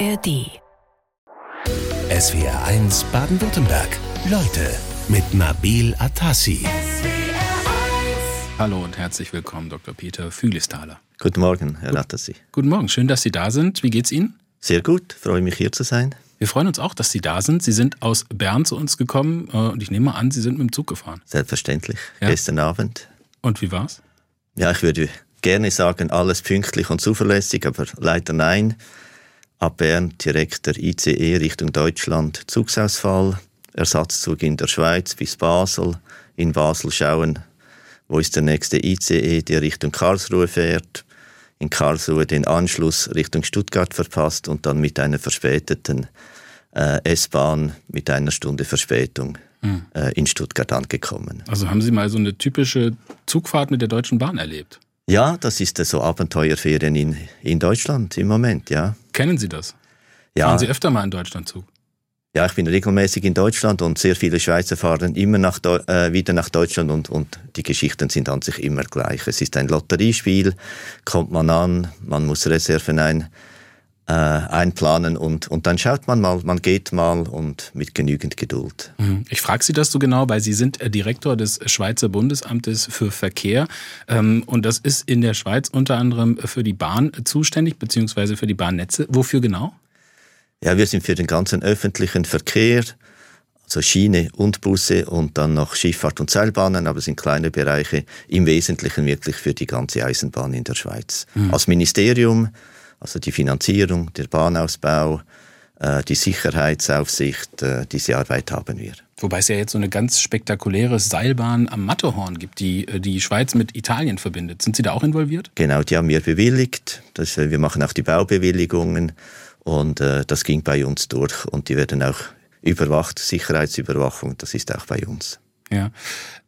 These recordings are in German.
ARD. SWR 1 Baden-Württemberg. Leute mit Nabil Atassi. Hallo und herzlich willkommen, Dr. Peter Fühlisthaler. Guten Morgen, Herr Atassi. Guten Morgen, schön, dass Sie da sind. Wie geht's Ihnen? Sehr gut, freue mich hier zu sein. Wir freuen uns auch, dass Sie da sind. Sie sind aus Bern zu uns gekommen äh, und ich nehme an, Sie sind mit dem Zug gefahren. Selbstverständlich, Ja. gestern Abend. Und wie war's? Ja, ich würde gerne sagen, alles pünktlich und zuverlässig, aber leider nein. Ab Bern direkt der ICE Richtung Deutschland, Zugsausfall, Ersatzzug in der Schweiz bis Basel, in Basel schauen, wo ist der nächste ICE, der Richtung Karlsruhe fährt, in Karlsruhe den Anschluss Richtung Stuttgart verpasst und dann mit einer verspäteten äh, S-Bahn mit einer Stunde Verspätung äh, in Stuttgart angekommen. Also haben Sie mal so eine typische Zugfahrt mit der Deutschen Bahn erlebt? Ja, das ist so Abenteuerferien in, in Deutschland im Moment, ja. Kennen Sie das? Ja, Fahren Sie öfter mal in Deutschland Zug? ja, ich bin regelmäßig in Deutschland und sehr viele Schweizer fahren immer nach äh, wieder nach Deutschland und, und die Geschichten sind an sich immer gleich. Es ist ein Lotteriespiel, kommt man an, man muss Reserven ein, äh, einplanen und, und dann schaut man mal, man geht mal und mit genügend Geduld. Mhm. Ich frage Sie das so genau, weil Sie sind äh, Direktor des Schweizer Bundesamtes für Verkehr ähm, und das ist in der Schweiz unter anderem für die Bahn zuständig, beziehungsweise für die Bahnnetze. Wofür genau? Ja, wir sind für den ganzen öffentlichen Verkehr, also Schiene und Busse und dann noch Schifffahrt und Seilbahnen, aber es sind kleine Bereiche, im Wesentlichen wirklich für die ganze Eisenbahn in der Schweiz. Als Ministerium, also die Finanzierung, der Bahnausbau, äh, die Sicherheitsaufsicht, äh, diese Arbeit haben wir. Wobei es ja jetzt so eine ganz spektakuläre Seilbahn am Matterhorn gibt, die äh, die Schweiz mit Italien verbindet. Sind Sie da auch involviert? Genau, die haben wir bewilligt. Das, wir machen auch die Baubewilligungen und äh, das ging bei uns durch und die werden auch überwacht, Sicherheitsüberwachung, das ist auch bei uns. Ja.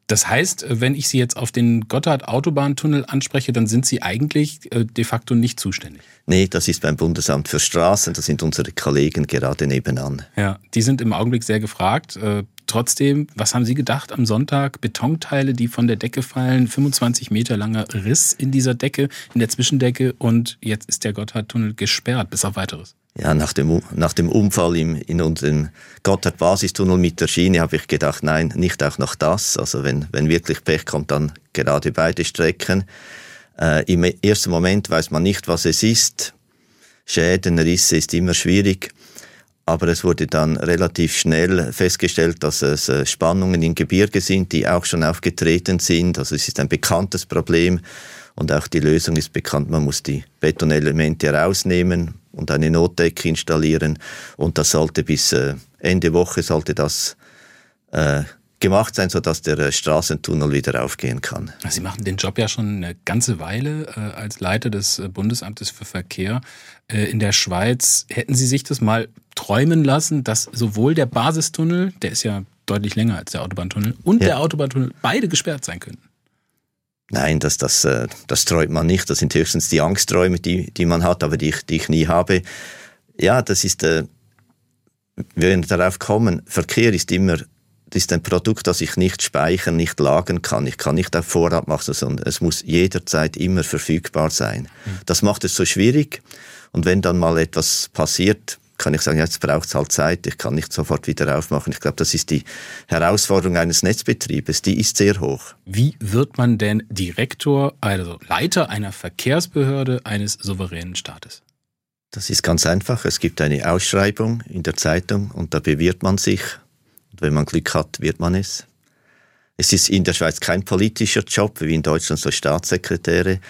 Das heißt, äh, wenn ich Sie jetzt auf den Gotthard-Autobahntunnel anspreche, dann sind Sie eigentlich äh, de facto nicht zuständig. Nee, das ist beim Bundesamt für Straßen, das sind unsere Kollegen gerade nebenan. Ja, die sind im Augenblick sehr gefragt. Äh, trotzdem, was haben Sie gedacht am Sonntag? Betonteile, die von der Decke fallen, 25 Meter langer Riss in dieser Decke, in der Zwischendecke und jetzt ist der Gotthardtunnel gesperrt, bis auf weiteres. Ja, nach dem, nach dem Unfall im, in unserem Gotthard-Basistunnel mit der Schiene habe ich gedacht, nein, nicht auch noch das. Also wenn, wenn wirklich Pech kommt, dann gerade beide Strecken. Äh, Im ersten Moment weiß man nicht, was es ist. Schäden, Risse ist immer schwierig. Aber es wurde dann relativ schnell festgestellt, dass es äh, Spannungen im Gebirge sind, die auch schon aufgetreten sind. Also es ist ein bekanntes Problem und auch die Lösung ist bekannt. Man muss die Betonelemente rausnehmen und eine Notdecke installieren und das sollte bis äh, Ende Woche sollte das äh, gemacht sein, sodass der äh, Straßentunnel wieder aufgehen kann. Sie machen den Job ja schon eine ganze Weile äh, als Leiter des äh, Bundesamtes für Verkehr äh, in der Schweiz. Hätten Sie sich das mal träumen lassen, dass sowohl der Basistunnel, der ist ja deutlich länger als der Autobahntunnel, und Ja. der Autobahntunnel beide gesperrt sein könnten? Nein, das, das, äh, das träumt man nicht. Das sind höchstens die Angstträume, die, die man hat, aber die ich, die ich nie habe. Ja, das ist, äh, wir werden darauf kommen, Verkehr ist immer, das ist ein Produkt, das ich nicht speichern, nicht lagern kann. Ich kann nicht auf Vorrat machen, sondern es muss jederzeit immer verfügbar sein. Das macht es so schwierig. Und wenn dann mal etwas passiert, kann ich sagen, jetzt braucht es halt Zeit, ich kann nicht sofort wieder aufmachen. Ich glaube, das ist die Herausforderung eines Netzbetriebes, die ist sehr hoch. Wie wird man denn Direktor, also Leiter einer Verkehrsbehörde eines souveränen Staates? Das ist ganz einfach. Es gibt eine Ausschreibung in der Zeitung und da bewirbt man sich. Und wenn man Glück hat, wird man es. Es ist in der Schweiz kein politischer Job, wie in Deutschland so Staatssekretäre,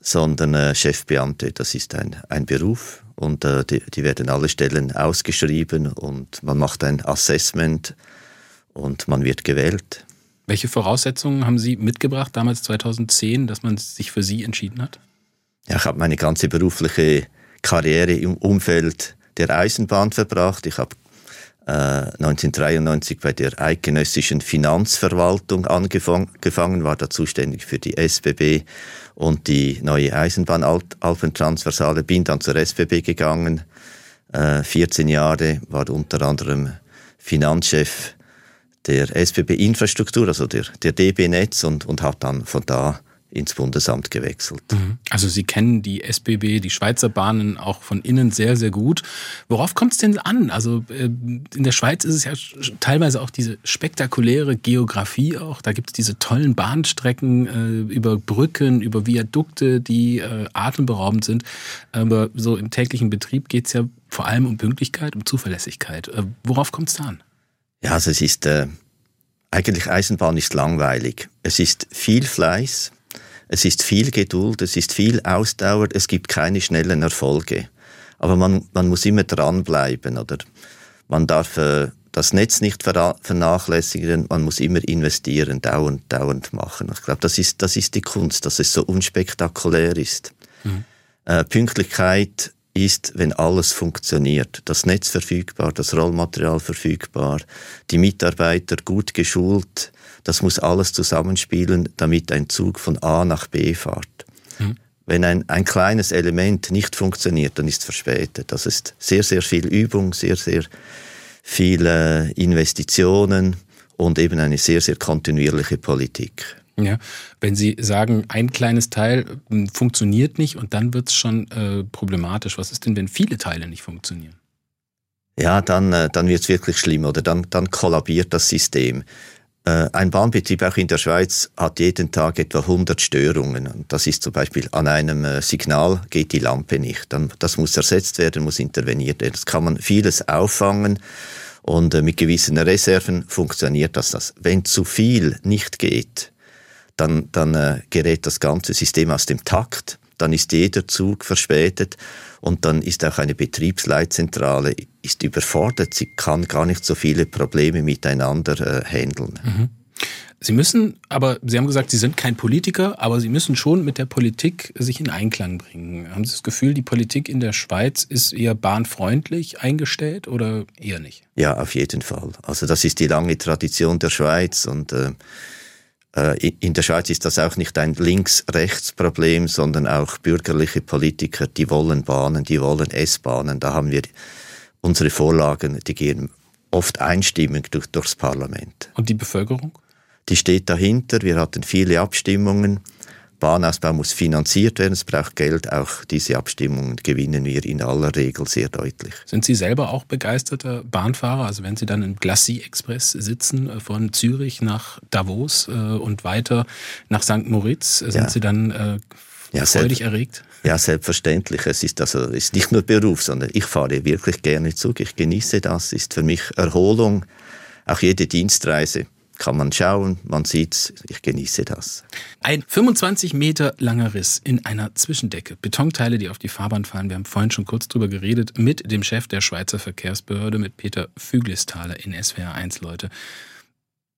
sondern äh, Chefbeamte. Das ist ein, ein Beruf und äh, die, die werden alle Stellen ausgeschrieben und man macht ein Assessment und man wird gewählt. Welche Voraussetzungen haben Sie mitgebracht damals 2010, dass man sich für Sie entschieden hat? Ja, ich habe meine ganze berufliche Karriere im Umfeld der Eisenbahn verbracht. Ich habe äh, 1993 bei der Eidgenössischen Finanzverwaltung angefangen, war da zuständig für die SBB und die neue Eisenbahn Alpentransversale, bin dann zur SBB gegangen, äh, 14 Jahre, war unter anderem Finanzchef der SBB Infrastruktur, also der, der DB Netz und, und habe dann von da ins Bundesamt gewechselt. Mhm. Also Sie kennen die SBB, die Schweizer Bahnen auch von innen sehr, sehr gut. Worauf kommt es denn an? Also äh, in der Schweiz ist es ja teilweise auch diese spektakuläre Geografie auch. Da gibt es diese tollen Bahnstrecken äh, über Brücken, über Viadukte, die äh, atemberaubend sind. Aber so im täglichen Betrieb geht es ja vor allem um Pünktlichkeit, um Zuverlässigkeit. Worauf kommt es da an? Ja, also es ist äh, eigentlich Eisenbahn ist langweilig. Es ist viel Fleiß, es ist viel Geduld, es ist viel Ausdauer, es gibt keine schnellen Erfolge. Aber man, man muss immer dranbleiben oder man darf äh, das Netz nicht vernachlässigen, man muss immer investieren, dauernd, dauernd machen. Ich glaube, das ist, das ist die Kunst, dass es so unspektakulär ist. Mhm. Äh, Pünktlichkeit ist, wenn alles funktioniert. Das Netz verfügbar, das Rollmaterial verfügbar, die Mitarbeiter gut geschult, das muss alles zusammenspielen, damit ein Zug von A nach B fährt. Mhm. Wenn ein, ein kleines Element nicht funktioniert, dann ist es verspätet. Das ist sehr, sehr viel Übung, sehr, sehr viele Investitionen und eben eine sehr, sehr kontinuierliche Politik. Ja, wenn Sie sagen, ein kleines Teil hm, funktioniert nicht und dann wird es schon äh, problematisch. Was ist denn, wenn viele Teile nicht funktionieren? Ja, dann, äh, dann wird es wirklich schlimm oder dann, dann kollabiert das System. Äh, ein Bahnbetrieb auch in der Schweiz hat jeden Tag etwa 100 Störungen. Das ist zum Beispiel an einem äh, Signal geht die Lampe nicht. Das muss ersetzt werden, muss interveniert werden. Das kann man vieles auffangen und äh, mit gewissen Reserven funktioniert das. das. Wenn zu viel nicht geht, dann, dann gerät das ganze System aus dem Takt. Dann ist jeder Zug verspätet und dann ist auch eine Betriebsleitzentrale ist überfordert. Sie kann gar nicht so viele Probleme miteinander äh, handeln. Mhm. Sie müssen, aber Sie haben gesagt, Sie sind kein Politiker, aber Sie müssen schon mit der Politik sich in Einklang bringen. Haben Sie das Gefühl, die Politik in der Schweiz ist eher bahnfreundlich eingestellt oder eher nicht? Ja, auf jeden Fall. Also das ist die lange Tradition der Schweiz und äh, in der Schweiz ist das auch nicht ein Links-Rechts-Problem, sondern auch bürgerliche Politiker, die wollen Bahnen, die wollen S-Bahnen. Da haben wir unsere Vorlagen, die gehen oft einstimmig durch, durchs Parlament. Und die Bevölkerung? Die steht dahinter. Wir hatten viele Abstimmungen. Bahnausbau muss finanziert werden, es braucht Geld. Auch diese Abstimmungen gewinnen wir in aller Regel sehr deutlich. Sind Sie selber auch begeisterter Bahnfahrer? Also wenn Sie dann im Glacis Express sitzen äh, von Zürich nach Davos äh, und weiter nach St. Moritz, äh, sind ja. Sie dann äh, ja, freudig erregt? Ja, selbstverständlich. Es ist also ist nicht nur Beruf, sondern ich fahre wirklich gerne Zug. Ich genieße das. Ist für mich Erholung. Auch jede Dienstreise kann man schauen, man sieht ich genieße das. Ein 25 Meter langer Riss in einer Zwischendecke. Betonteile, die auf die Fahrbahn fallen. Wir haben vorhin schon kurz drüber geredet mit dem Chef der Schweizer Verkehrsbehörde, mit Peter Füglisthaler in SWR 1, Leute.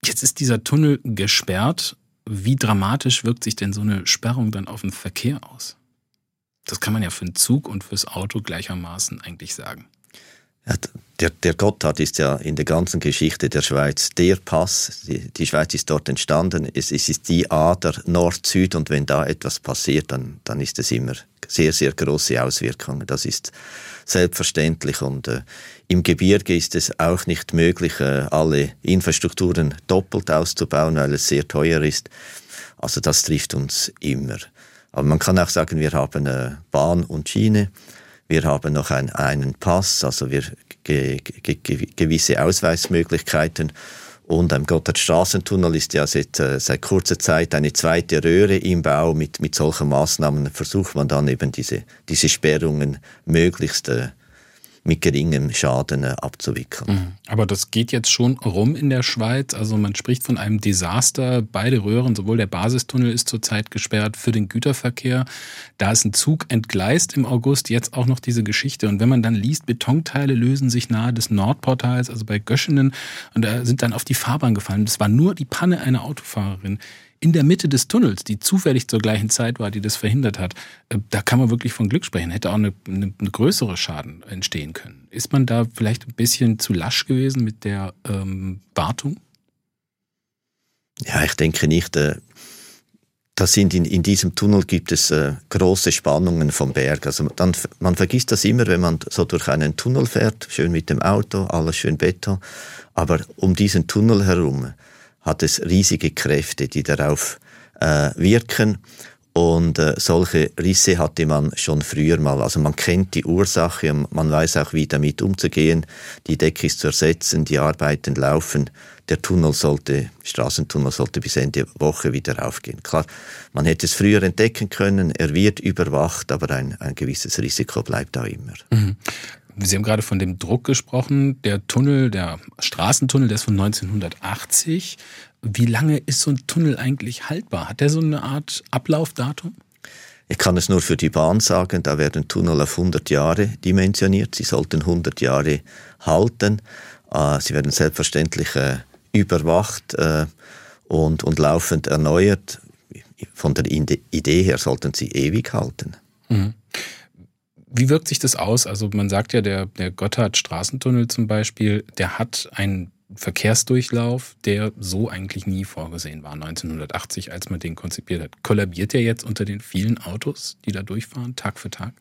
Jetzt ist dieser Tunnel gesperrt. Wie dramatisch wirkt sich denn so eine Sperrung dann auf den Verkehr aus? Das kann man ja für den Zug und fürs Auto gleichermaßen eigentlich sagen. Der, der Gotthard ist ja in der ganzen Geschichte der Schweiz der Pass. Die, die Schweiz ist dort entstanden. Es, es ist die Ader Nord-Süd und wenn da etwas passiert, dann, dann ist es immer sehr, sehr große Auswirkungen. Das ist selbstverständlich und äh, im Gebirge ist es auch nicht möglich, äh, alle Infrastrukturen doppelt auszubauen, weil es sehr teuer ist. Also das trifft uns immer. Aber man kann auch sagen, wir haben äh, Bahn und Schiene. Wir haben noch ein, einen Pass, also wir ge, ge, ge, gewisse Ausweismöglichkeiten. Und am Gotthardstraßentunnel ist ja seit, äh, seit kurzer Zeit eine zweite Röhre im Bau. Mit, mit solchen Maßnahmen versucht man dann eben diese, diese Sperrungen möglichst äh, mit geringem Schaden äh, abzuwickeln. Mhm. Aber das geht jetzt schon rum in der Schweiz. Also man spricht von einem Desaster. Beide Röhren, sowohl der Basistunnel ist zurzeit gesperrt für den Güterverkehr. Da ist ein Zug entgleist im August. Jetzt auch noch diese Geschichte. Und wenn man dann liest, Betonteile lösen sich nahe des Nordportals, also bei Göschenen, und da sind dann auf die Fahrbahn gefallen. Das war nur die Panne einer Autofahrerin in der Mitte des Tunnels, die zufällig zur gleichen Zeit war, die das verhindert hat, äh, da kann man wirklich von Glück sprechen. Hätte auch eine, eine, eine größere Schaden entstehen können. Ist man da vielleicht ein bisschen zu lasch gewesen mit der ähm, Wartung? Ja, ich denke nicht. Äh, das sind in, in diesem Tunnel gibt es äh, große Spannungen vom Berg. Also dann, man vergisst das immer, wenn man so durch einen Tunnel fährt, schön mit dem Auto, alles schön Beton. Aber um diesen Tunnel herum hat es riesige Kräfte, die darauf äh, wirken. Und äh, solche Risse hatte man schon früher mal. Also man kennt die Ursache und man weiß auch, wie damit umzugehen. Die Decke ist zu ersetzen, die Arbeiten laufen. Der Tunnel sollte, Straßentunnel sollte bis Ende Woche wieder aufgehen. Klar, man hätte es früher entdecken können, er wird überwacht, aber ein, ein gewisses Risiko bleibt da immer. Mhm. Sie haben gerade von dem Druck gesprochen. Der Tunnel, der Straßentunnel, der ist von 1980. Wie lange ist so ein Tunnel eigentlich haltbar? Hat der so eine Art Ablaufdatum? Ich kann es nur für die Bahn sagen, da werden Tunnel auf 100 Jahre dimensioniert. Sie sollten 100 Jahre halten. Äh, sie werden selbstverständlich äh, überwacht äh, und, und laufend erneuert. Von der Idee her sollten sie ewig halten. Mhm. Wie wirkt sich das aus? Also man sagt ja, der, der Gotthard-Straßentunnel zum Beispiel, der hat einen Verkehrsdurchlauf, der so eigentlich nie vorgesehen war, 1980, als man den konzipiert hat. Kollabiert der jetzt unter den vielen Autos, die da durchfahren, Tag für Tag?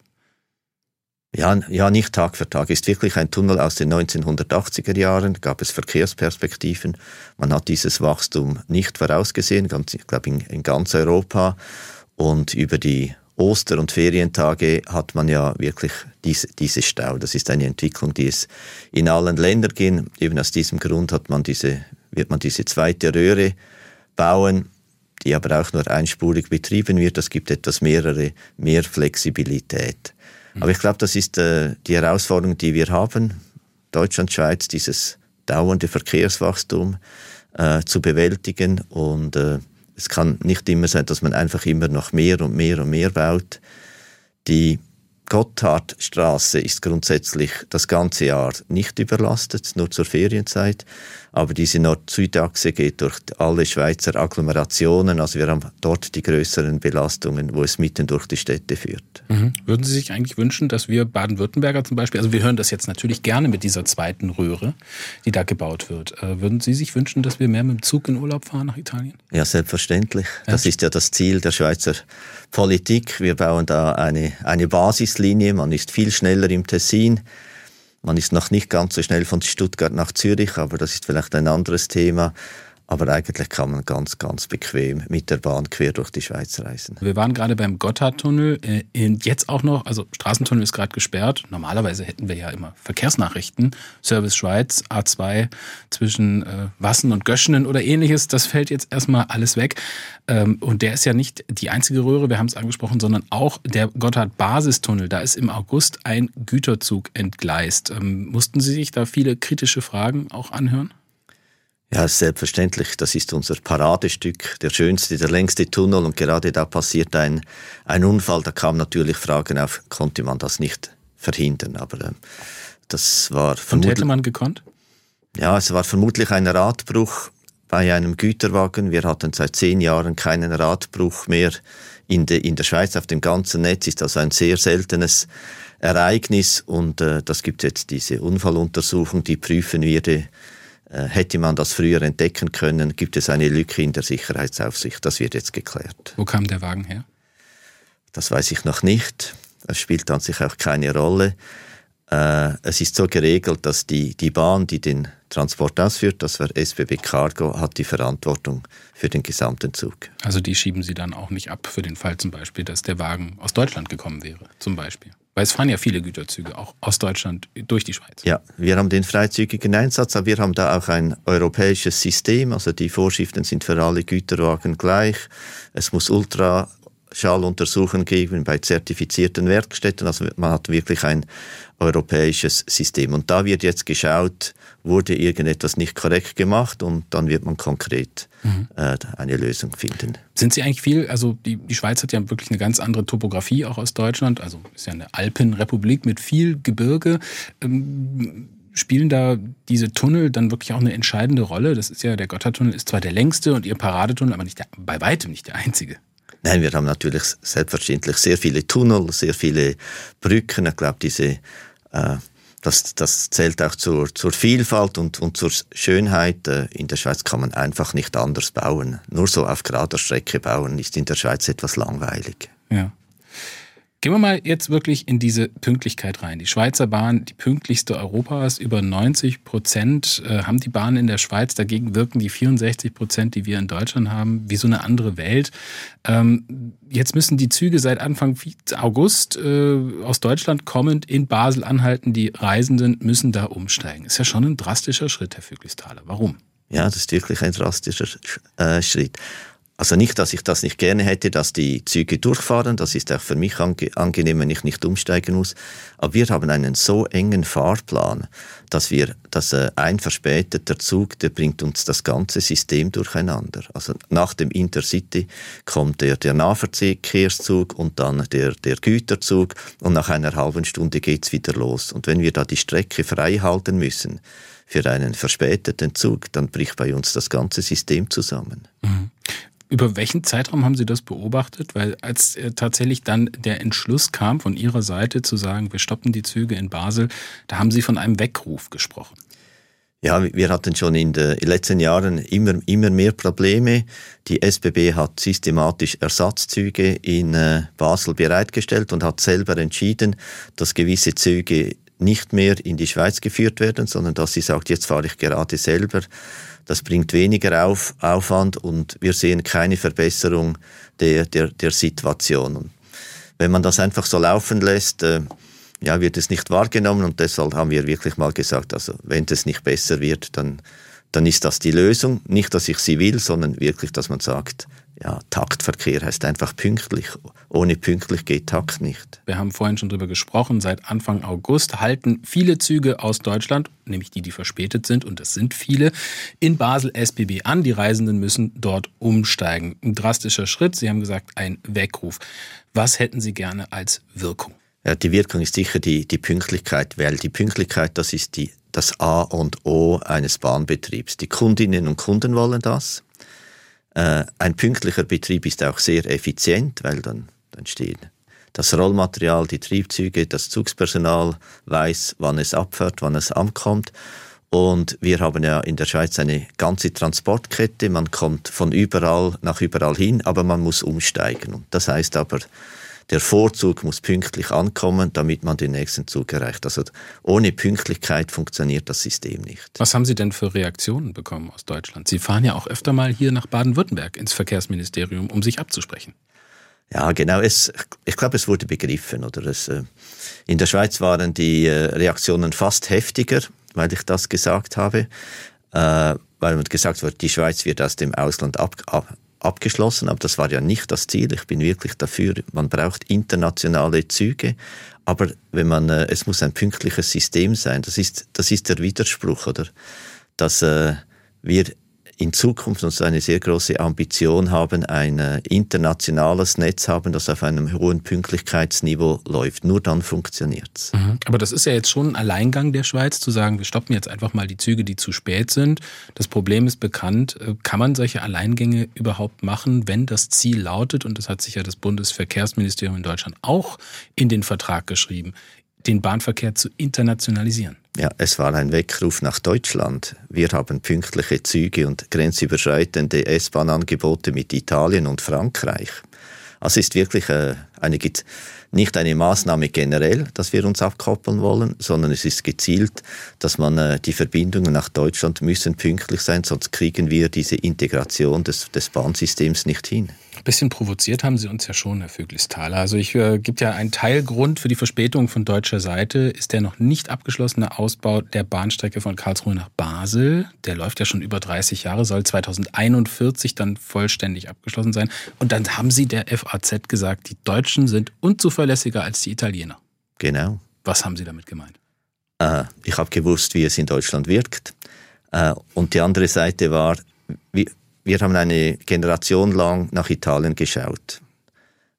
Ja, ja, nicht Tag für Tag. Ist wirklich ein Tunnel aus den 1980er Jahren. Gab es Verkehrsperspektiven. Man hat dieses Wachstum nicht vorausgesehen, ganz, ich glaube in, in ganz Europa. Und über die Oster- und Ferientage hat man ja wirklich diese, diese Stau. Das ist eine Entwicklung, die es in allen Ländern geht. Eben aus diesem Grund hat man diese, wird man diese zweite Röhre bauen, die aber auch nur einspurig betrieben wird. Das gibt etwas mehrere, mehr Flexibilität. Mhm. Aber ich glaube, das ist äh, die Herausforderung, die wir haben. Deutschland, Schweiz, dieses dauernde Verkehrswachstum äh, zu bewältigen und äh, es kann nicht immer sein, dass man einfach immer noch mehr und mehr und mehr baut. Die Gotthardstraße ist grundsätzlich das ganze Jahr nicht überlastet, nur zur Ferienzeit. Aber diese Nord-Süd-Achse geht durch alle Schweizer Agglomerationen. Also wir haben dort die größeren Belastungen, wo es mitten durch die Städte führt. Mhm. Würden Sie sich eigentlich wünschen, dass wir Baden-Württemberger zum Beispiel, also wir hören das jetzt natürlich gerne mit dieser zweiten Röhre, die da gebaut wird. Äh, würden Sie sich wünschen, dass wir mehr mit dem Zug in Urlaub fahren nach Italien? Ja, selbstverständlich. Das ist ja das Ziel der Schweizer Politik. Wir bauen da eine, eine Basislinie. Man ist viel schneller im Tessin. Man ist noch nicht ganz so schnell von Stuttgart nach Zürich, aber das ist vielleicht ein anderes Thema. Aber eigentlich kann man ganz, ganz bequem mit der Bahn quer durch die Schweiz reisen. Wir waren gerade beim Gotthardtunnel. Äh, jetzt auch noch, also Straßentunnel ist gerade gesperrt. Normalerweise hätten wir ja immer Verkehrsnachrichten. Service Schweiz, A2 zwischen äh, Wassen und Göschenen oder ähnliches. Das fällt jetzt erstmal alles weg. Ähm, und der ist ja nicht die einzige Röhre, wir haben es angesprochen, sondern auch der Gotthard-Basistunnel. Da ist im August ein Güterzug entgleist. Ähm, mussten Sie sich da viele kritische Fragen auch anhören? Ja, selbstverständlich. Das ist unser Paradestück, der schönste, der längste Tunnel und gerade da passiert ein, ein Unfall. Da kamen natürlich Fragen auf, konnte man das nicht verhindern? Aber äh, das war Und hätte man gekonnt? Ja, es war vermutlich ein Radbruch bei einem Güterwagen. Wir hatten seit zehn Jahren keinen Radbruch mehr in, de, in der Schweiz. Auf dem ganzen Netz ist also ein sehr seltenes Ereignis und äh, das gibt jetzt diese Unfalluntersuchung, die prüfen wir. Die, hätte man das früher entdecken können, gibt es eine Lücke in der Sicherheitsaufsicht. Das wird jetzt geklärt. Wo kam der Wagen her? Das weiß ich noch nicht. Es spielt an sich auch keine Rolle. Äh, es ist so geregelt, dass die, die Bahn, die den Transport ausführt, das war SBB Cargo, hat die Verantwortung für den gesamten Zug. Also die schieben Sie dann auch nicht ab für den Fall zum Beispiel, dass der Wagen aus Deutschland gekommen wäre, zum Beispiel? Weil es fahren ja viele Güterzüge auch aus Deutschland durch die Schweiz. Ja, wir haben den freizügigen Einsatz, aber wir haben da auch ein europäisches System. Also die Vorschriften sind für alle Güterwagen gleich. Es muss Ultraschalluntersuchungen geben bei zertifizierten Werkstätten. Also man hat wirklich ein europäisches System. Und da wird jetzt geschaut, wurde irgendetwas nicht korrekt gemacht und dann wird man konkret mhm. äh, eine Lösung finden. Sind Sie eigentlich viel, also die, die Schweiz hat ja wirklich eine ganz andere Topografie auch aus Deutschland, also ist ja eine Alpenrepublik mit viel Gebirge. Ähm, spielen da diese Tunnel dann wirklich auch eine entscheidende Rolle? Das ist ja, der Gotthardtunnel ist zwar der längste und Ihr Paradetunnel, aber nicht der, bei weitem nicht der einzige. Nein, wir haben natürlich selbstverständlich sehr viele Tunnel, sehr viele Brücken. Ich glaube, diese äh, das, das zählt auch zur, zur Vielfalt und, und zur Schönheit. Äh, in der Schweiz kann man einfach nicht anders bauen. Nur so auf gerader Strecke bauen ist in der Schweiz etwas langweilig. Ja. Gehen wir mal jetzt wirklich in diese Pünktlichkeit rein. Die Schweizer Bahn, die pünktlichste Europas, über 90 Prozent äh, haben die Bahnen in der Schweiz. Dagegen wirken die 64 Prozent, die wir in Deutschland haben, wie so eine andere Welt. Ähm, jetzt müssen die Züge seit Anfang August äh, aus Deutschland kommend in Basel anhalten. Die Reisenden müssen da umsteigen. Ist ja schon ein drastischer Schritt, Herr Füglisthaler. Warum? Ja, das ist wirklich ein drastischer äh, Schritt. Also nicht, dass ich das nicht gerne hätte, dass die Züge durchfahren. Das ist auch für mich ange angenehm, wenn ich nicht umsteigen muss. Aber wir haben einen so engen Fahrplan, dass wir, dass äh, ein verspäteter Zug, der bringt uns das ganze System durcheinander. Also nach dem Intercity kommt der, der Nahverkehrszug und dann der, der Güterzug und nach einer halben Stunde geht's wieder los. Und wenn wir da die Strecke frei halten müssen, für einen verspäteten Zug, dann bricht bei uns das ganze System zusammen. Mhm. Über welchen Zeitraum haben Sie das beobachtet? Weil als äh, tatsächlich dann der Entschluss kam von Ihrer Seite zu sagen, wir stoppen die Züge in Basel, da haben Sie von einem Weckruf gesprochen. Ja, wir hatten schon in den letzten Jahren immer, immer mehr Probleme. Die SBB hat systematisch Ersatzzüge in äh, Basel bereitgestellt und hat selber entschieden, dass gewisse Züge nicht mehr in die Schweiz geführt werden, sondern dass sie sagt, jetzt fahre ich gerade selber das bringt weniger auf, Aufwand und wir sehen keine Verbesserung der, der, der Situation. Und wenn man das einfach so laufen lässt, äh, ja, wird es nicht wahrgenommen und deshalb haben wir wirklich mal gesagt, also wenn es nicht besser wird, dann, dann ist das die Lösung. Nicht, dass ich sie will, sondern wirklich, dass man sagt, ja, Taktverkehr heißt einfach pünktlich. Ohne pünktlich geht Takt nicht. Wir haben vorhin schon darüber gesprochen. Seit Anfang August halten viele Züge aus Deutschland, nämlich die, die verspätet sind, und das sind viele, in Basel SBB an. Die Reisenden müssen dort umsteigen. Ein drastischer Schritt. Sie haben gesagt, ein Weckruf. Was hätten Sie gerne als Wirkung? Ja, die Wirkung ist sicher die, die Pünktlichkeit, weil die Pünktlichkeit, das ist die, das A und O eines Bahnbetriebs. Die Kundinnen und Kunden wollen das. Äh, ein pünktlicher Betrieb ist auch sehr effizient, weil dann, dann stehen das Rollmaterial, die Triebzüge, das Zugspersonal weiß, wann es abfährt, wann es ankommt. Und wir haben ja in der Schweiz eine ganze Transportkette. Man kommt von überall nach überall hin, aber man muss umsteigen. das heißt aber, der Vorzug muss pünktlich ankommen, damit man den nächsten Zug erreicht. Also ohne Pünktlichkeit funktioniert das System nicht. Was haben Sie denn für Reaktionen bekommen aus Deutschland? Sie fahren ja auch öfter mal hier nach Baden-Württemberg ins Verkehrsministerium, um sich abzusprechen. Ja, genau. Es, ich glaube, es wurde begriffen. Oder es, äh, in der Schweiz waren die äh, Reaktionen fast heftiger, weil ich das gesagt habe, äh, weil man gesagt wird, die Schweiz wird aus dem Ausland ab, ab, abgeschlossen, aber das war ja nicht das Ziel. Ich bin wirklich dafür, man braucht internationale Züge, aber wenn man, äh, es muss ein pünktliches System sein. Das ist, das ist der Widerspruch, oder? Dass äh, wir in Zukunft uns eine sehr große Ambition haben, ein äh, internationales Netz haben, das auf einem hohen Pünktlichkeitsniveau läuft. Nur dann funktioniert es. Mhm. Aber das ist ja jetzt schon ein Alleingang der Schweiz, zu sagen, wir stoppen jetzt einfach mal die Züge, die zu spät sind. Das Problem ist bekannt. Äh, kann man solche Alleingänge überhaupt machen, wenn das Ziel lautet, und das hat sich ja das Bundesverkehrsministerium in Deutschland auch in den Vertrag geschrieben, den Bahnverkehr zu internationalisieren? Ja, es war ein Weckruf nach Deutschland. Wir haben pünktliche Züge und grenzüberschreitende S-Bahn-Angebote mit Italien und Frankreich. Also ist wirklich äh, eine, nicht eine Maßnahme generell, dass wir uns abkoppeln wollen, sondern es ist gezielt, dass man äh, die Verbindungen nach Deutschland müssen pünktlich sein, sonst kriegen wir diese Integration des, des Bahnsystems nicht hin. Ein bisschen provoziert haben Sie uns ja schon, Herr Vöglisthaler. Also ich äh, gibt ja einen Teilgrund für die Verspätung von deutscher Seite, ist der noch nicht abgeschlossene Ausbau der Bahnstrecke von Karlsruhe nach Basel. Der läuft ja schon über 30 Jahre, soll 2041 dann vollständig abgeschlossen sein. Und dann haben Sie der FAZ gesagt, die Deutschen sind unzuverlässiger als die Italiener. Genau. Was haben Sie damit gemeint? Äh, ich habe gewusst, wie es in Deutschland wirkt. Äh, und die andere Seite war, wie, wir haben eine Generation lang nach Italien geschaut.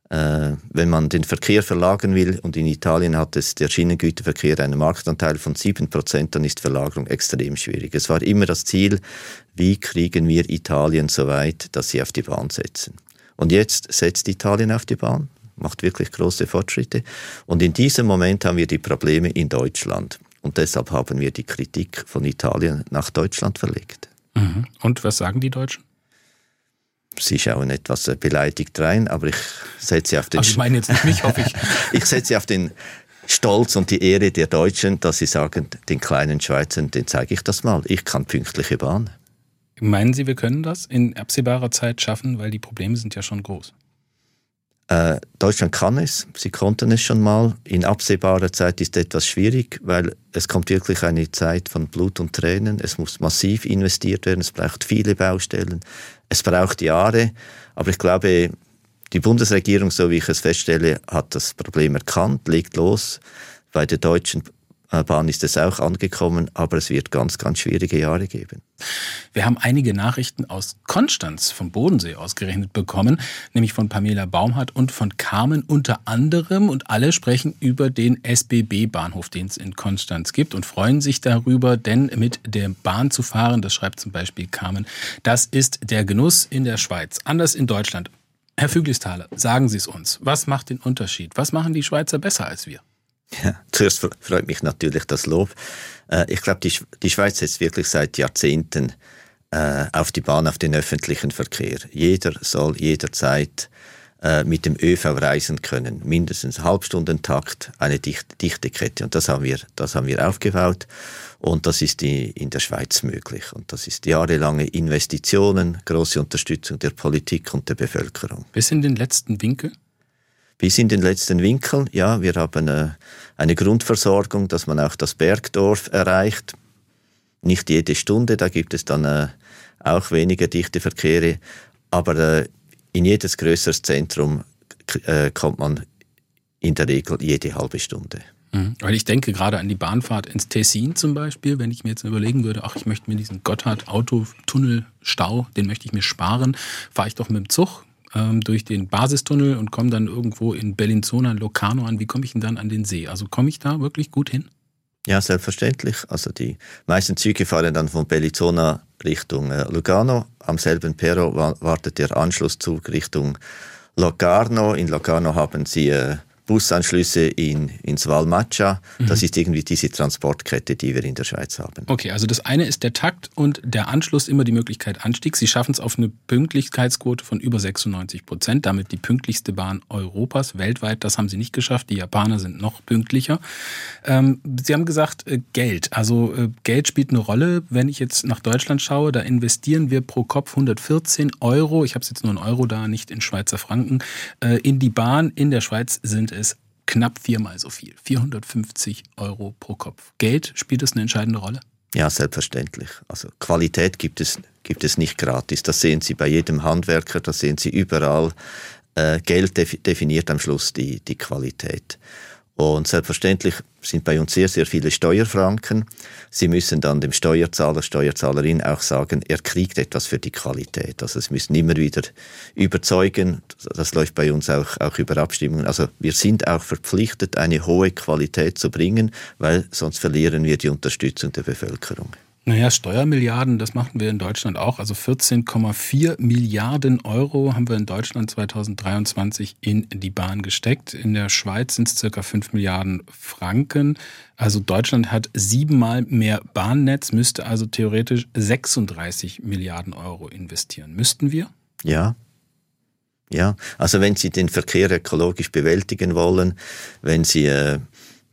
Äh, wenn man den Verkehr verlagern will, und in Italien hat es der Schienengüterverkehr einen Marktanteil von 7%, dann ist Verlagerung extrem schwierig. Es war immer das Ziel, wie kriegen wir Italien so weit, dass sie auf die Bahn setzen. Und jetzt setzt Italien auf die Bahn, macht wirklich große Fortschritte. Und in diesem Moment haben wir die Probleme in Deutschland. Und deshalb haben wir die Kritik von Italien nach Deutschland verlegt. Mhm. Und was sagen die Deutschen? Sie schauen etwas äh, beleidigt rein, aber ich setze auf den. Also ich meine jetzt nicht mich, hoffe ich. ich setze auf den Stolz und die Ehre der Deutschen, dass sie sagen, den kleinen Schweizern, den zeige ich das mal. Ich kann pünktliche Bahn. Meinen Sie, wir können das in absehbarer Zeit schaffen, weil die Probleme sind ja schon groß? Äh, Deutschland kann es, sie konnten es schon mal. In absehbarer Zeit ist etwas schwierig, weil es kommt wirklich eine Zeit von Blut und Tränen. Es muss massiv investiert werden, es braucht viele Baustellen, es braucht Jahre. Aber ich glaube, die Bundesregierung, so wie ich es feststelle, hat das Problem erkannt, legt los. Bei der Deutschen Bahn ist es auch angekommen, aber es wird ganz, ganz schwierige Jahre geben. Wir haben einige Nachrichten aus Konstanz vom Bodensee ausgerechnet bekommen, nämlich von Pamela Baumhardt und von Carmen unter anderem. Und alle sprechen über den SBB-Bahnhof, den es in Konstanz gibt und freuen sich darüber, denn mit der Bahn zu fahren, das schreibt zum Beispiel Carmen, das ist der Genuss in der Schweiz. Anders in Deutschland. Herr Füglisthaler, sagen Sie es uns. Was macht den Unterschied? Was machen die Schweizer besser als wir? Ja, zuerst freut mich natürlich das Lob. Äh, ich glaube, die, Schweiz setzt wirklich seit Jahrzehnten äh, auf die Bahn, auf den öffentlichen Verkehr. Jeder soll jederzeit äh, mit dem ÖV reisen können. Mindestens Halbstundentakt, eine dichte Kette. Und das haben wir, das haben wir aufgebaut. Und das ist in der Schweiz möglich. Und das ist jahrelange Investitionen, große Unterstützung der Politik und der Bevölkerung. Bis in den letzten Winkel? Bis in den letzten Winkel. Ja, wir haben eine, äh, eine Grundversorgung, dass man auch das Bergdorf erreicht. Nicht jede Stunde, da gibt es dann äh, auch weniger dichte Verkehre, aber äh, in jedes größeres Zentrum äh, kommt man in der Regel jede halbe Stunde. Mhm. Weil ich denke gerade an die Bahnfahrt ins Tessin zum Beispiel, wenn ich mir jetzt überlegen würde, ach, ich möchte mir diesen Gotthard-Autotunnel-Stau, den möchte ich mir sparen, fahre ich doch mit dem Zug ähm, durch den Basistunnel und komme dann irgendwo in Bellinzona, Locarno an. Wie komme ich denn dann an den See? Also komme ich da wirklich gut hin? Ja, selbstverständlich. Also die meisten Züge fahren dann von Bellinzona Richtung äh, Lugano. Am selben Perro wartet der Anschlusszug Richtung Locarno. In Locarno haben sie äh, Busanschlüsse in, ins Valmaccia. Mhm. Das ist irgendwie diese Transportkette, die wir in der Schweiz haben. Okay, also das eine ist der Takt und der Anschluss immer die Möglichkeit Anstieg. Sie schaffen es auf eine Pünktlichkeitsquote von über 96 Prozent, damit die pünktlichste Bahn Europas weltweit. Das haben sie nicht geschafft. Die Japaner sind noch pünktlicher. Ähm, sie haben gesagt, äh, Geld. Also äh, Geld spielt eine Rolle. Wenn ich jetzt nach Deutschland schaue, da investieren wir pro Kopf 114 Euro. Ich habe es jetzt nur in Euro da, nicht in Schweizer Franken. Äh, in die Bahn in der Schweiz sind es knapp viermal so viel. 450 Euro pro Kopf. Geld spielt das eine entscheidende Rolle? Ja, selbstverständlich. Also Qualität gibt es, gibt es nicht gratis. Das sehen Sie bei jedem Handwerker, das sehen Sie überall. Äh, Geld definiert am Schluss die, die Qualität. Und selbstverständlich sind bei uns sehr, sehr viele Steuerfranken. Sie müssen dann dem Steuerzahler, Steuerzahlerin auch sagen, er kriegt etwas für die Qualität. Also es müssen immer wieder überzeugen. Das läuft bei uns auch, auch über Abstimmungen. Also wir sind auch verpflichtet, eine hohe Qualität zu bringen, weil sonst verlieren wir die Unterstützung der Bevölkerung. Naja, Steuermilliarden, das machen wir in Deutschland auch. Also 14,4 Milliarden Euro haben wir in Deutschland 2023 in die Bahn gesteckt. In der Schweiz sind es circa 5 Milliarden Franken. Also Deutschland hat siebenmal mehr Bahnnetz, müsste also theoretisch 36 Milliarden Euro investieren. Müssten wir? Ja, ja, also wenn Sie den Verkehr ökologisch bewältigen wollen, wenn Sie äh,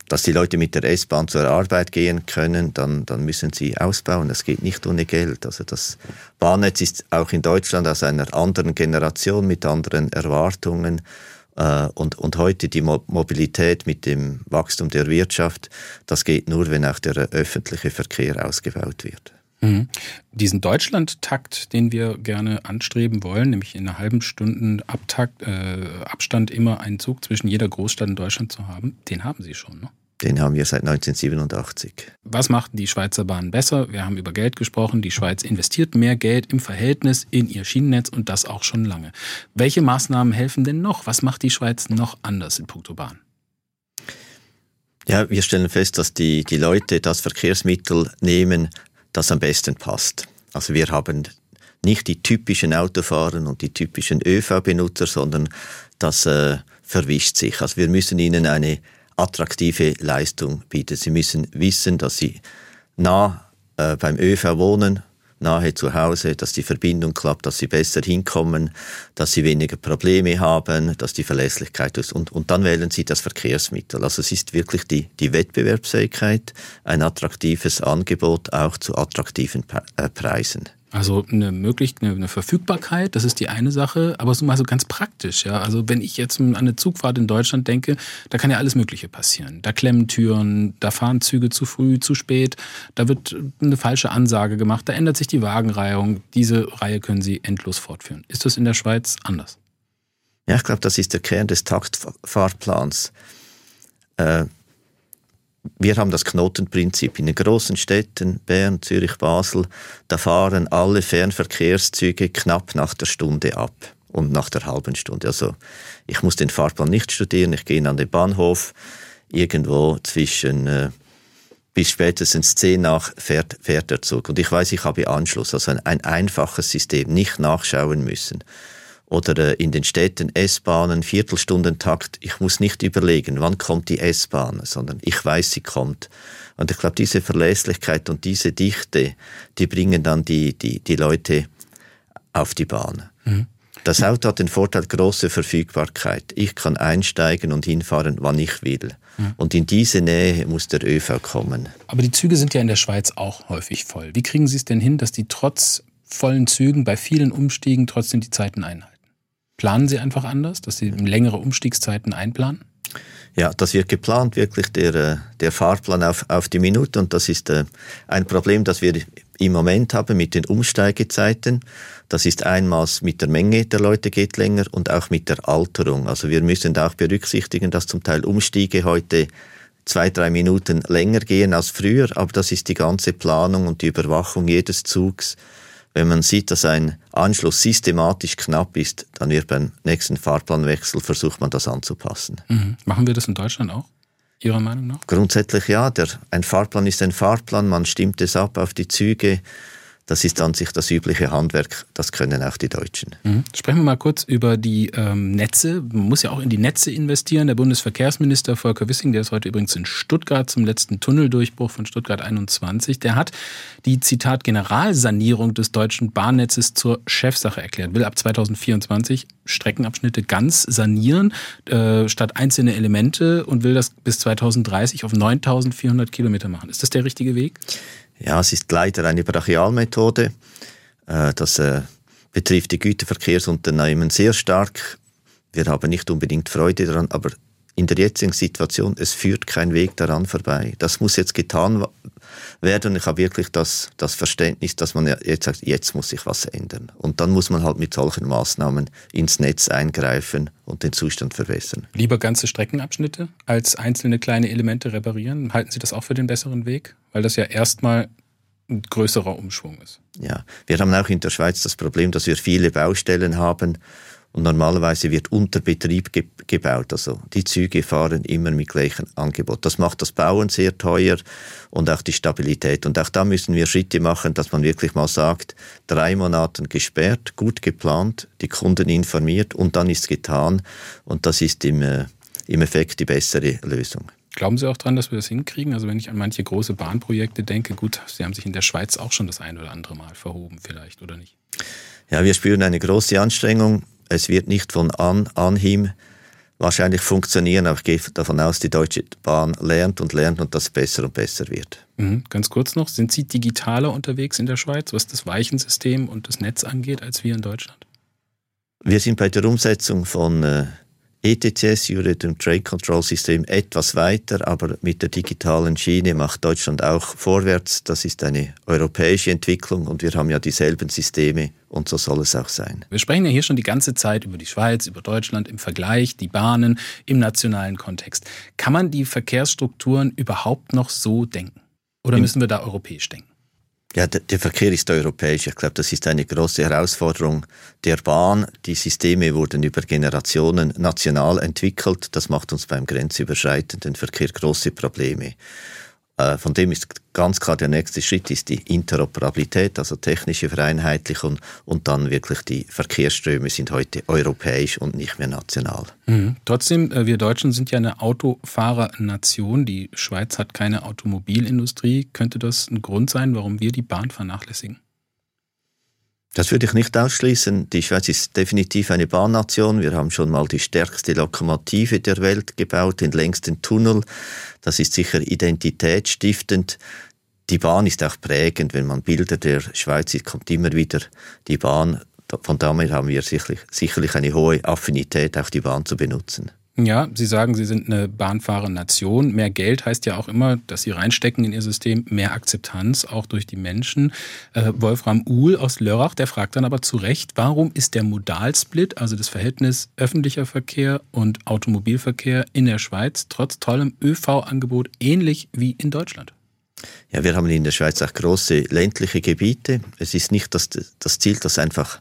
dass die Leute mit der S-Bahn zur Arbeit gehen können, dann, dann müssen sie ausbauen. Das geht nicht ohne Geld. Also das Bahnnetz ist auch in Deutschland aus einer anderen Generation mit anderen Erwartungen. Äh, und, und heute die Mobilität mit dem Wachstum der Wirtschaft, das geht nur, wenn auch der öffentliche Verkehr ausgebaut wird. Mhm. Diesen Deutschland-Takt, den wir gerne anstreben wollen, nämlich in einer halben Stunde Abtakt, äh, Abstand immer einen Zug zwischen jeder Großstadt in Deutschland zu haben, den haben Sie schon, ne? Den haben wir seit 1987. Was macht die Schweizer Bahn besser? Wir haben über Geld gesprochen. Die Schweiz investiert mehr Geld im Verhältnis in ihr Schienennetz und das auch schon lange. Welche Maßnahmen helfen denn noch? Was macht die Schweiz noch anders in puncto Bahn? Ja, wir stellen fest, dass die, die Leute das Verkehrsmittel nehmen, das am besten passt. Also wir haben nicht die typischen Autofahrer und die typischen ÖV-Benutzer, sondern das äh, verwischt sich. Also wir müssen ihnen eine attraktive Leistung bieten. Sie müssen wissen, dass sie nah äh, beim ÖV wohnen, nahe zu Hause, dass die Verbindung klappt, dass sie besser hinkommen, dass sie weniger Probleme haben, dass die Verlässlichkeit ist. Und, und dann wählen sie das Verkehrsmittel. Also es ist wirklich die, die Wettbewerbsfähigkeit, ein attraktives Angebot auch zu attraktiven äh, Preisen. Also eine möglich eine Verfügbarkeit, das ist die eine Sache, aber so mal so ganz praktisch, ja. Also wenn ich jetzt an eine Zugfahrt in Deutschland denke, da kann ja alles Mögliche passieren. Da klemmen Türen, da fahren Züge zu früh, zu spät, da wird eine falsche Ansage gemacht, da ändert sich die Wagenreihung. Diese Reihe können Sie endlos fortführen. Ist das in der Schweiz anders? Ja, ich glaube, das ist der Kern des Taktfahrplans. Äh, wir haben das Knotenprinzip in den großen Städten, Bern, Zürich, Basel, da fahren alle Fernverkehrszüge knapp nach der Stunde ab und nach der halben Stunde. Also ich muss den Fahrplan nicht studieren, ich gehe an den Bahnhof, irgendwo zwischen äh, bis spätestens zehn nach fährt, fährt der Zug. Und ich weiß, ich habe Anschluss, also ein, ein einfaches System, nicht nachschauen müssen oder äh, in den Städten S-Bahnen, Viertelstundentakt. Ich muss nicht überlegen, wann kommt die S-Bahn, sondern ich weiß, sie kommt. Und ich glaube, diese Verlässlichkeit und diese Dichte, die bringen dann die, die, die Leute auf die Bahn. Mhm. Das Auto hat den Vorteil große Verfügbarkeit. Ich kann einsteigen und hinfahren, wann ich will. Mhm. Und in diese Nähe muss der ÖV kommen. Aber die Züge sind ja in der Schweiz auch häufig voll. Wie kriegen Sie es denn hin, dass die trotz vollen Zügen bei vielen Umstiegen trotzdem die Zeiten einhalten? Planen Sie einfach anders, dass Sie längere Umstiegszeiten einplanen? Ja, das wird geplant, wirklich der, äh, der Fahrplan auf, auf die Minute. Und das ist äh, ein Problem, das wir im Moment haben mit den Umsteigezeiten. Das ist einmal mit der Menge der Leute geht länger und auch mit der Alterung. Also wir müssen auch berücksichtigen, dass zum Teil Umstiege heute zwei, drei Minuten länger gehen als früher. Aber das ist die ganze Planung und die Überwachung jedes Zugs wenn man sieht, dass ein Anschluss systematisch knapp ist, dann wird beim nächsten Fahrplanwechsel versucht man das anzupassen. Mhm. Machen wir das in Deutschland auch? Ihrer Meinung nach? Grundsätzlich ja. Der, ein Fahrplan ist ein Fahrplan, man stimmt es ab auf die Züge. Das ist an sich das übliche Handwerk, das können auch die Deutschen. Mhm. Sprechen wir mal kurz über die ähm, Netze. Man muss ja auch in die Netze investieren. Der Bundesverkehrsminister Volker Wissing, der ist heute übrigens in Stuttgart zum letzten Tunneldurchbruch von Stuttgart 21, der hat die Zitat Generalsanierung des deutschen Bahnnetzes zur Chefsache erklärt, will ab 2024 Streckenabschnitte ganz sanieren, äh, statt einzelne Elemente und will das bis 2030 auf 9400 Kilometer machen. Ist das der richtige Weg? Ja, es ist leider eine Brachialmethode. Äh, das äh, betrifft die Güterverkehrsunternehmen sehr stark. Wir haben nicht unbedingt Freude daran, aber in der jetzigen Situation, es führt kein Weg daran vorbei. Das muss jetzt getan werden. Ich habe wirklich das, das Verständnis, dass man jetzt sagt, jetzt muss sich was ändern. Und dann muss man halt mit solchen Maßnahmen ins Netz eingreifen und den Zustand verbessern. Lieber ganze Streckenabschnitte als einzelne kleine Elemente reparieren. Halten Sie das auch für den besseren Weg? Weil das ja erstmal ein größerer Umschwung ist. Ja, wir haben auch in der Schweiz das Problem, dass wir viele Baustellen haben und normalerweise wird unter Betrieb ge gebaut. Also die Züge fahren immer mit gleichem Angebot. Das macht das Bauen sehr teuer und auch die Stabilität. Und auch da müssen wir Schritte machen, dass man wirklich mal sagt, drei Monate gesperrt, gut geplant, die Kunden informiert und dann ist getan. Und das ist im, äh, im Effekt die bessere Lösung. Glauben Sie auch daran, dass wir das hinkriegen? Also wenn ich an manche große Bahnprojekte denke, gut, Sie haben sich in der Schweiz auch schon das ein oder andere Mal verhoben vielleicht, oder nicht? Ja, wir spüren eine große Anstrengung es wird nicht von an, Anhieb wahrscheinlich funktionieren, aber ich gehe davon aus, die Deutsche Bahn lernt und lernt und das besser und besser wird. Mhm. Ganz kurz noch, sind Sie digitaler unterwegs in der Schweiz, was das Weichensystem und das Netz angeht, als wir in Deutschland? Wir sind bei der Umsetzung von äh, ETCS, European Trade Control System, etwas weiter, aber mit der digitalen Schiene macht Deutschland auch vorwärts. Das ist eine europäische Entwicklung und wir haben ja dieselben Systeme und so soll es auch sein. Wir sprechen ja hier schon die ganze Zeit über die Schweiz, über Deutschland im Vergleich, die Bahnen im nationalen Kontext. Kann man die Verkehrsstrukturen überhaupt noch so denken? Oder müssen wir da europäisch denken? Ja, der, der, Verkehr ist europäisch. Ich glaube, das ist eine große Herausforderung der Bahn. Die Systeme wurden über Generationen national entwickelt. Das macht uns beim grenzüberschreitenden Verkehr große Probleme. Äh, von dem ist ganz klar der nächste Schritt ist die Interoperabilität, also technische Vereinheitlichung und dann wirklich die Verkehrsströme sind heute europäisch und nicht mehr national. Mhm. Trotzdem, äh, wir Deutschen sind ja eine Autofahrernation. Die Schweiz hat keine Automobilindustrie. Könnte das ein Grund sein, warum wir die Bahn vernachlässigen? Das würde ich nicht ausschließen. Die Schweiz ist definitiv eine Bahnnation. Wir haben schon mal die stärkste Lokomotive der Welt gebaut, den längsten Tunnel. Das ist sicher identitätsstiftend. Die Bahn ist auch prägend. Wenn man Bilder der Schweiz sieht, kommt immer wieder die Bahn. Von daher haben wir sicherlich, sicherlich eine hohe Affinität, auch die Bahn zu benutzen. Ja, Sie sagen, Sie sind eine bahnfahrende Nation. Mehr Geld heißt ja auch immer, dass Sie reinstecken in Ihr System, mehr Akzeptanz, auch durch die Menschen. Äh, Wolfram Uhl aus Lörrach, der fragt dann aber zu Recht, warum ist der Modalsplit, also das Verhältnis öffentlicher Verkehr und Automobilverkehr in der Schweiz, trotz tollem ÖV-Angebot ähnlich wie in Deutschland? Ja, wir haben in der Schweiz auch große ländliche Gebiete. Es ist nicht das, das Ziel, dass einfach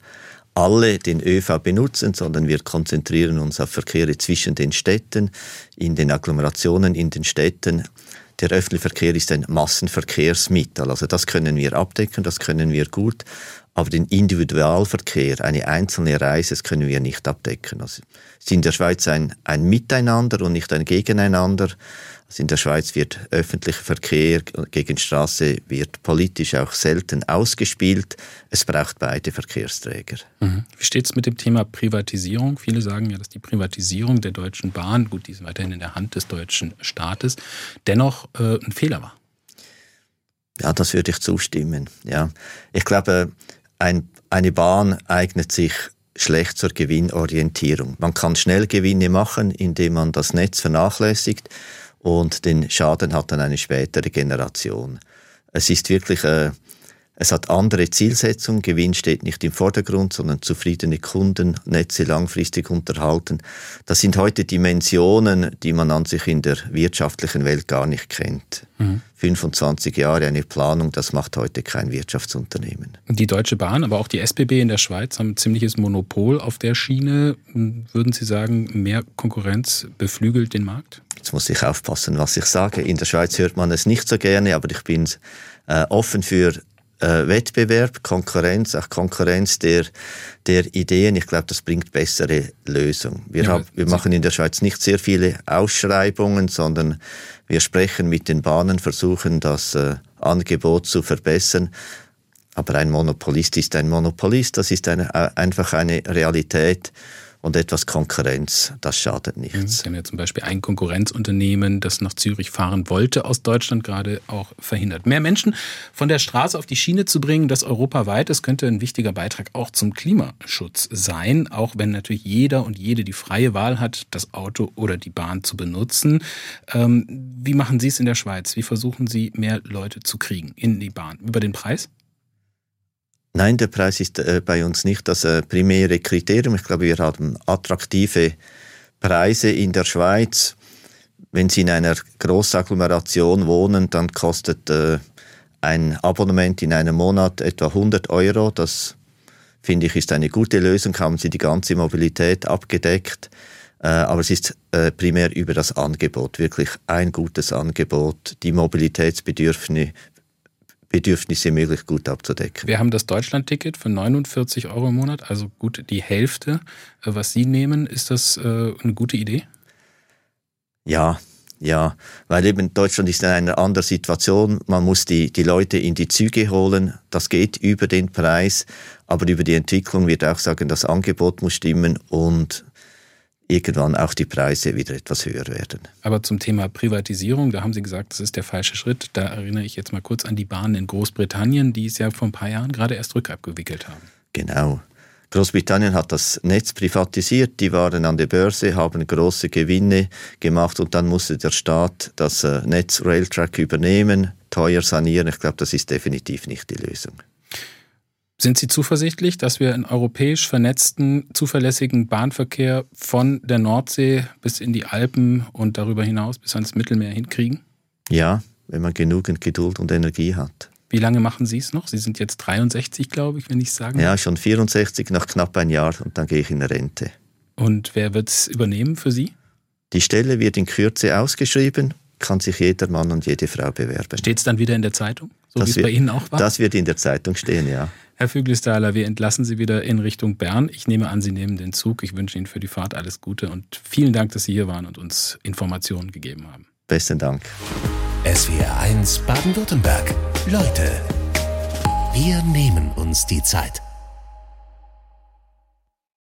alle den ÖV benutzen, sondern wir konzentrieren uns auf Verkehre zwischen den Städten, in den Agglomerationen, in den Städten. Der öffentliche Verkehr ist ein Massenverkehrsmittel, also das können wir abdecken, das können wir gut, aber den Individualverkehr, eine einzelne Reise, das können wir nicht abdecken. Also es ist in der Schweiz ein, ein Miteinander und nicht ein Gegeneinander. Also in der Schweiz wird öffentlicher Verkehr gegen Straße wird politisch auch selten ausgespielt. Es braucht beide Verkehrsträger. Mhm. Wie steht es mit dem Thema Privatisierung? Viele sagen ja, dass die Privatisierung der Deutschen Bahn, gut, die ist weiterhin in der Hand des deutschen Staates, dennoch äh, ein Fehler war. Ja, das würde ich zustimmen. Ja, ich glaube, ein, eine Bahn eignet sich schlecht zur Gewinnorientierung. Man kann schnell Gewinne machen, indem man das Netz vernachlässigt und den Schaden hat dann eine spätere Generation. Es ist wirklich, äh, es hat andere Zielsetzungen. Gewinn steht nicht im Vordergrund, sondern zufriedene Kunden, Netze langfristig unterhalten. Das sind heute Dimensionen, die man an sich in der wirtschaftlichen Welt gar nicht kennt. Mhm. 25 Jahre eine Planung, das macht heute kein Wirtschaftsunternehmen. Die Deutsche Bahn, aber auch die SBB in der Schweiz haben ein ziemliches Monopol auf der Schiene. Würden Sie sagen, mehr Konkurrenz beflügelt den Markt? Jetzt muss ich aufpassen, was ich sage. In der Schweiz hört man es nicht so gerne, aber ich bin äh, offen für äh, Wettbewerb, Konkurrenz, auch Konkurrenz der, der Ideen. Ich glaube, das bringt bessere Lösungen. Wir, ja, haben, wir machen in der Schweiz nicht sehr viele Ausschreibungen, sondern wir sprechen mit den Bahnen, versuchen das äh, Angebot zu verbessern. Aber ein Monopolist ist ein Monopolist, das ist eine, äh, einfach eine Realität und etwas Konkurrenz, das schadet nichts. Sie haben ja zum Beispiel ein Konkurrenzunternehmen, das nach Zürich fahren wollte, aus Deutschland gerade auch verhindert. Mehr Menschen von der Straße auf die Schiene zu bringen, das europaweit, das könnte ein wichtiger Beitrag auch zum Klimaschutz sein, auch wenn natürlich jeder und jede die freie Wahl hat, das Auto oder die Bahn zu benutzen. Ähm, wie machen Sie es in der Schweiz? Wie versuchen Sie, mehr Leute zu kriegen in die Bahn? Über den Preis? Nein, der Preis ist äh, bei uns nicht das äh, primäre Kriterium. Ich glaube, wir haben attraktive Preise in der Schweiz. Wenn Sie in einer Großagglomeration wohnen, dann kostet äh, ein Abonnement in einem Monat etwa 100 Euro. Das finde ich ist eine gute Lösung. Haben Sie die ganze Mobilität abgedeckt. Äh, aber es ist äh, primär über das Angebot, wirklich ein gutes Angebot, die Mobilitätsbedürfnisse Bedürfnisse möglichst gut abzudecken. Wir haben das Deutschland-Ticket für 49 Euro im Monat, also gut die Hälfte. Äh, was Sie nehmen, ist das äh, eine gute Idee? Ja, ja, weil eben Deutschland ist in einer anderen Situation. Man muss die, die Leute in die Züge holen. Das geht über den Preis, aber über die Entwicklung wird auch sagen, das Angebot muss stimmen und irgendwann auch die Preise wieder etwas höher werden. Aber zum Thema Privatisierung, da haben Sie gesagt, das ist der falsche Schritt. Da erinnere ich jetzt mal kurz an die Bahnen in Großbritannien, die es ja vor ein paar Jahren gerade erst rückabgewickelt haben. Genau. Großbritannien hat das Netz privatisiert, die waren an der Börse, haben große Gewinne gemacht und dann musste der Staat das äh, Netz Railtrack übernehmen, teuer sanieren. Ich glaube, das ist definitiv nicht die Lösung. Sind Sie zuversichtlich, dass wir einen europäisch vernetzten, zuverlässigen Bahnverkehr von der Nordsee bis in die Alpen und darüber hinaus bis ans Mittelmeer hinkriegen? Ja, wenn man genügend Geduld und Energie hat. Wie lange machen Sie es noch? Sie sind jetzt 63, glaube ich, wenn ich sagen Ja, schon 64, nach knapp ein Jahr und dann gehe ich in Rente. Und wer wird es übernehmen für Sie? Die Stelle wird in Kürze ausgeschrieben, kann sich jeder Mann und jede Frau bewerben. Steht es dann wieder in der Zeitung, so wie es bei Ihnen auch war? Das wird in der Zeitung stehen, ja. Herr Füglisthaler, wir entlassen Sie wieder in Richtung Bern. Ich nehme an, Sie nehmen den Zug. Ich wünsche Ihnen für die Fahrt alles Gute und vielen Dank, dass Sie hier waren und uns Informationen gegeben haben. Besten Dank. SWR 1 Baden-Württemberg. Leute, wir nehmen uns die Zeit.